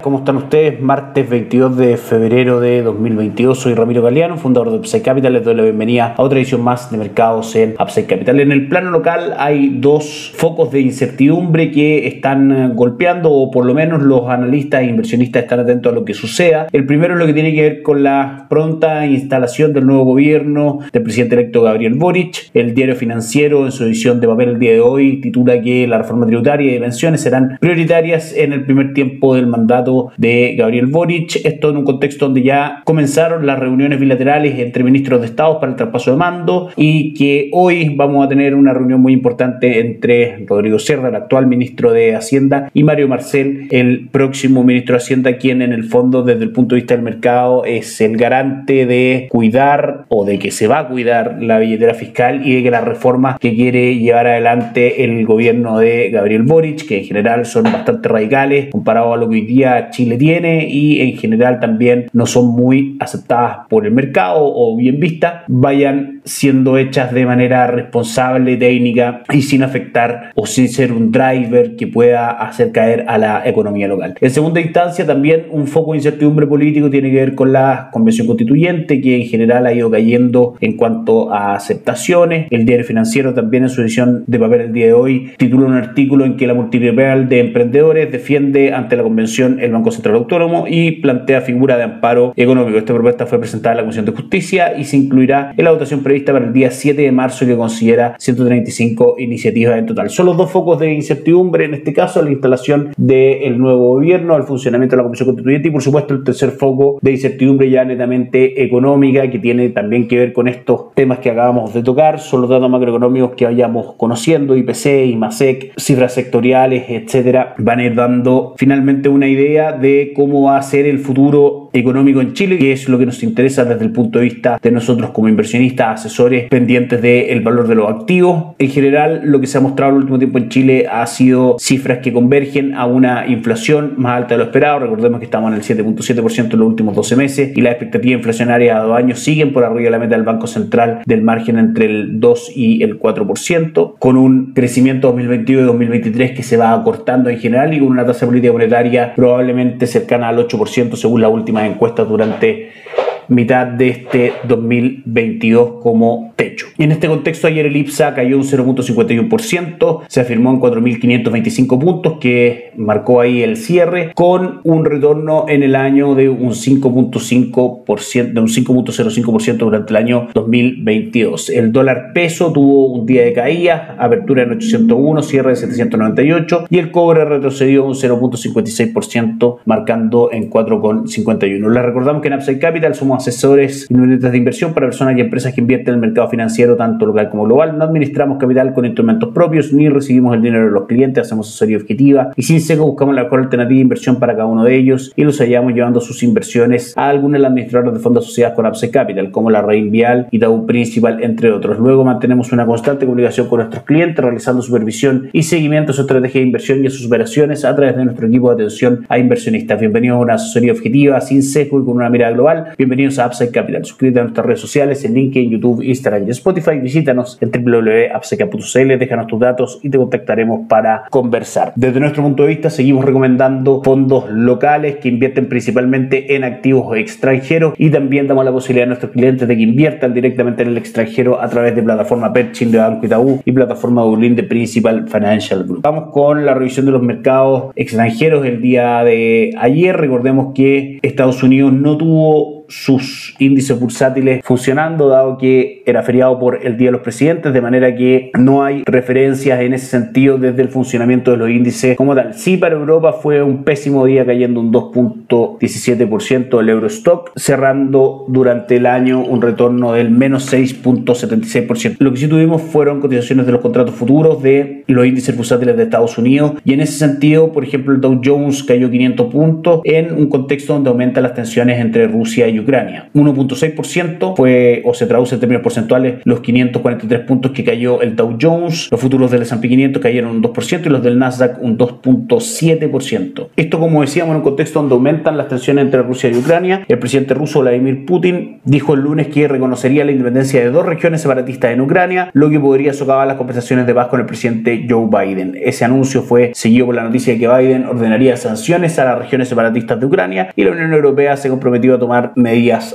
¿Cómo están ustedes? Martes 22 de febrero de 2022. Soy Ramiro Galeano, fundador de Upside Capital. Les doy la bienvenida a otra edición más de mercados en Upside Capital. En el plano local hay dos focos de incertidumbre que están eh, golpeando, o por lo menos los analistas e inversionistas están atentos a lo que suceda. El primero es lo que tiene que ver con la pronta instalación del nuevo gobierno del presidente electo Gabriel Boric. El diario financiero, en su edición de papel el día de hoy, titula que la reforma tributaria y de pensiones serán prioritarias en el primer tiempo del mandato de Gabriel Boric. Esto en un contexto donde ya comenzaron las reuniones bilaterales entre ministros de Estado para el traspaso de mando y que hoy vamos a tener una reunión muy importante entre Rodrigo Cerda, el actual ministro de Hacienda, y Mario Marcel, el próximo ministro de Hacienda, quien en el fondo desde el punto de vista del mercado es el garante de cuidar o de que se va a cuidar la billetera fiscal y de que las reformas que quiere llevar adelante el gobierno de Gabriel Boric, que en general son bastante radicales comparado a lo que hoy día Chile tiene y en general también no son muy aceptadas por el mercado o bien vistas, vayan siendo hechas de manera responsable, técnica y sin afectar o sin ser un driver que pueda hacer caer a la economía local. En segunda instancia, también un foco de incertidumbre político tiene que ver con la convención constituyente, que en general ha ido cayendo en cuanto a aceptaciones. El diario financiero también en su edición de papel el día de hoy titula un artículo en que la multiliberal de emprendedores defiende ante la convención el Banco Central Autónomo y plantea figura de amparo económico. Esta propuesta fue presentada en la Comisión de Justicia y se incluirá en la votación prevista para el día 7 de marzo que considera 135 iniciativas en total. Son los dos focos de incertidumbre, en este caso la instalación del nuevo gobierno, el funcionamiento de la Comisión Constituyente y por supuesto el tercer foco de incertidumbre ya netamente económica que tiene también que ver con estos temas que acabamos de tocar, son los datos macroeconómicos que vayamos conociendo, IPC, IMASEC, cifras sectoriales, etcétera, van a ir dando finalmente una idea de cómo va a ser el futuro económico en Chile, que es lo que nos interesa desde el punto de vista de nosotros como inversionistas, asesores pendientes del valor de los activos. En general, lo que se ha mostrado en el último tiempo en Chile ha sido cifras que convergen a una inflación más alta de lo esperado. Recordemos que estamos en el 7.7% en los últimos 12 meses y las expectativas inflacionarias a dos años siguen por arriba de la meta del Banco Central del margen entre el 2 y el 4%, con un crecimiento 2022 y 2023 que se va acortando en general y con una tasa política monetaria probablemente cercana al 8% según las últimas encuestas durante mitad de este 2022 como techo. Y en este contexto ayer el IPSA cayó un 0.51%, se afirmó en 4.525 puntos que marcó ahí el cierre con un retorno en el año de un 5.5%, de un 5.05% durante el año 2022. El dólar peso tuvo un día de caída, apertura en 801, cierre de 798 y el cobre retrocedió un 0.56% marcando en 4.51. Les recordamos que en Upside Capital somos asesores y de inversión para personas y empresas que invierten en el mercado financiero tanto local como global. No administramos capital con instrumentos propios ni recibimos el dinero de los clientes, hacemos asesoría objetiva y sin seco buscamos la mejor alternativa de inversión para cada uno de ellos y los hallamos llevando sus inversiones a algunos de los administradores de fondos asociados con Upside Capital, como la Rain Vial y Tau Principal, entre otros. Luego mantenemos una constante comunicación con nuestros clientes, realizando supervisión y seguimiento a su estrategia de inversión y sus operaciones a través de nuestro equipo de atención a inversionistas. Bienvenidos a una asesoría objetiva, sin seco y con una mirada global. Bienvenidos a Upside Capital. Suscríbete a nuestras redes sociales en LinkedIn, YouTube, Instagram y Spotify. Visítanos en www.upsidecap.cl, déjanos tus datos y te contactaremos para conversar. Desde nuestro punto de vista, seguimos recomendando fondos locales que invierten principalmente en activos extranjeros y también damos la posibilidad a nuestros clientes de que inviertan directamente en el extranjero a través de plataforma Perchin de Banco Itaú y plataforma Dublín de Principal Financial Group. Vamos con la revisión de los mercados extranjeros el día de ayer. Recordemos que Estados Unidos no tuvo sus índices bursátiles funcionando, dado que era feriado por el Día de los Presidentes, de manera que no hay referencias en ese sentido desde el funcionamiento de los índices como tal. Sí, para Europa fue un pésimo día cayendo un 2.17% el Eurostock, cerrando durante el año un retorno del menos 6.76%. Lo que sí tuvimos fueron cotizaciones de los contratos futuros de los índices bursátiles de Estados Unidos y en ese sentido, por ejemplo, el Dow Jones cayó 500 puntos en un contexto donde aumentan las tensiones entre Rusia y Ucrania. 1.6% fue o se traduce en términos porcentuales los 543 puntos que cayó el Dow Jones, los futuros del S&P 500 cayeron un 2% y los del Nasdaq un 2.7%. Esto como decíamos en un contexto donde aumentan las tensiones entre Rusia y Ucrania. El presidente ruso Vladimir Putin dijo el lunes que reconocería la independencia de dos regiones separatistas en Ucrania, lo que podría socavar las conversaciones de paz con el presidente Joe Biden. Ese anuncio fue seguido por la noticia de que Biden ordenaría sanciones a las regiones separatistas de Ucrania y la Unión Europea se comprometió a tomar medidas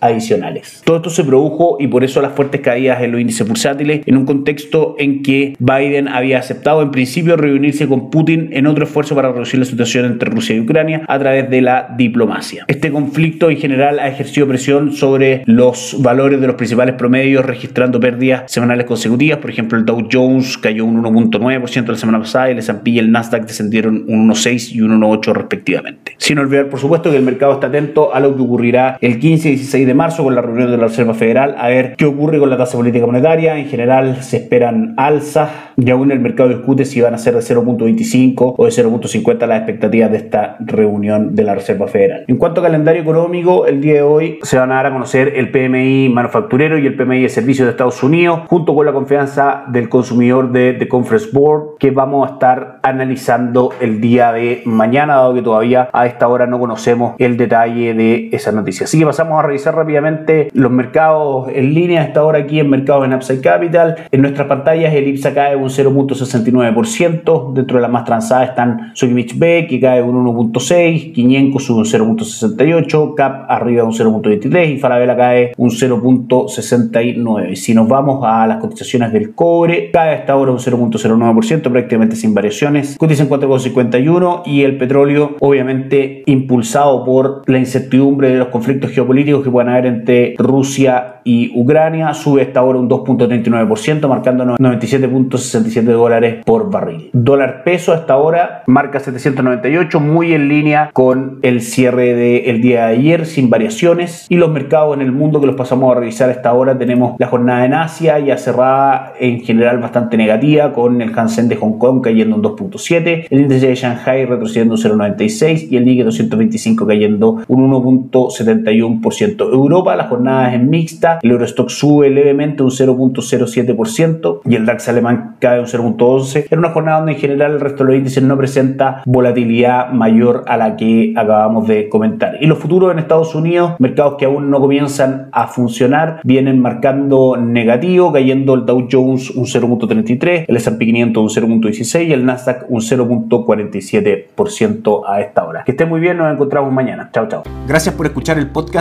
adicionales. Todo esto se produjo y por eso las fuertes caídas en los índices bursátiles en un contexto en que Biden había aceptado en principio reunirse con Putin en otro esfuerzo para reducir la situación entre Rusia y Ucrania a través de la diplomacia. Este conflicto en general ha ejercido presión sobre los valores de los principales promedios registrando pérdidas semanales consecutivas. Por ejemplo, el Dow Jones cayó un 1.9% la semana pasada y el S&P y el Nasdaq descendieron un 1.6 y un 1.8 respectivamente. Sin olvidar, por supuesto, que el mercado está atento a lo que ocurrirá el 15 y 16 de marzo con la reunión de la Reserva Federal, a ver qué ocurre con la tasa política monetaria. En general se esperan alzas y aún el mercado discute si van a ser de 0.25 o de 0.50 las expectativas de esta reunión de la Reserva Federal. En cuanto a calendario económico, el día de hoy se van a dar a conocer el PMI manufacturero y el PMI de servicios de Estados Unidos, junto con la confianza del consumidor de The Conference Board, que vamos a estar analizando el día de mañana, dado que todavía a esta hora no conocemos el detalle de esa noticia. Así que pasamos a revisar rápidamente los mercados en línea. A esta hora aquí en mercados en Upside Capital. En nuestras pantallas el IPSA cae un 0.69%, dentro de las más transadas están Sokimich B que cae un 1.6, Quiñenco sube un 0.68, CAP arriba un 0.23 y Falabella cae un 0.69. Si nos vamos a las cotizaciones del cobre, cae hasta ahora un 0.09%, prácticamente sin variaciones, cotiza en 4.51 y el petróleo obviamente impulsado por la incertidumbre de los conflictos geopolíticos que puedan haber entre Rusia y Ucrania, sube hasta ahora un 2.39%, marcando 97.67 dólares por barril. Dólar peso hasta ahora marca 798, muy en línea con el cierre del día de ayer, sin variaciones. Y los mercados en el mundo que los pasamos a revisar hasta ahora, tenemos la jornada en Asia ya cerrada en general bastante negativa, con el Hansen de Hong Kong cayendo un 2.7, el índice de Shanghai retrocediendo un 0.96 y el Nikkei 225 cayendo un 1.71%. Europa, la jornada es mixta, el Eurostock sube levemente un 0.07% y el DAX alemán cae un 0.11. Era una jornada donde en general el resto de los índices no presenta volatilidad mayor a la que acabamos de comentar. Y los futuros en Estados Unidos, mercados que aún no comienzan a funcionar, vienen marcando negativo, cayendo el Dow Jones un 0.33, el S&P 500 un 0.16 y el Nasdaq un 0.47% a esta hora. Que esté muy bien, nos encontramos mañana. Chao, chao. Gracias por escuchar el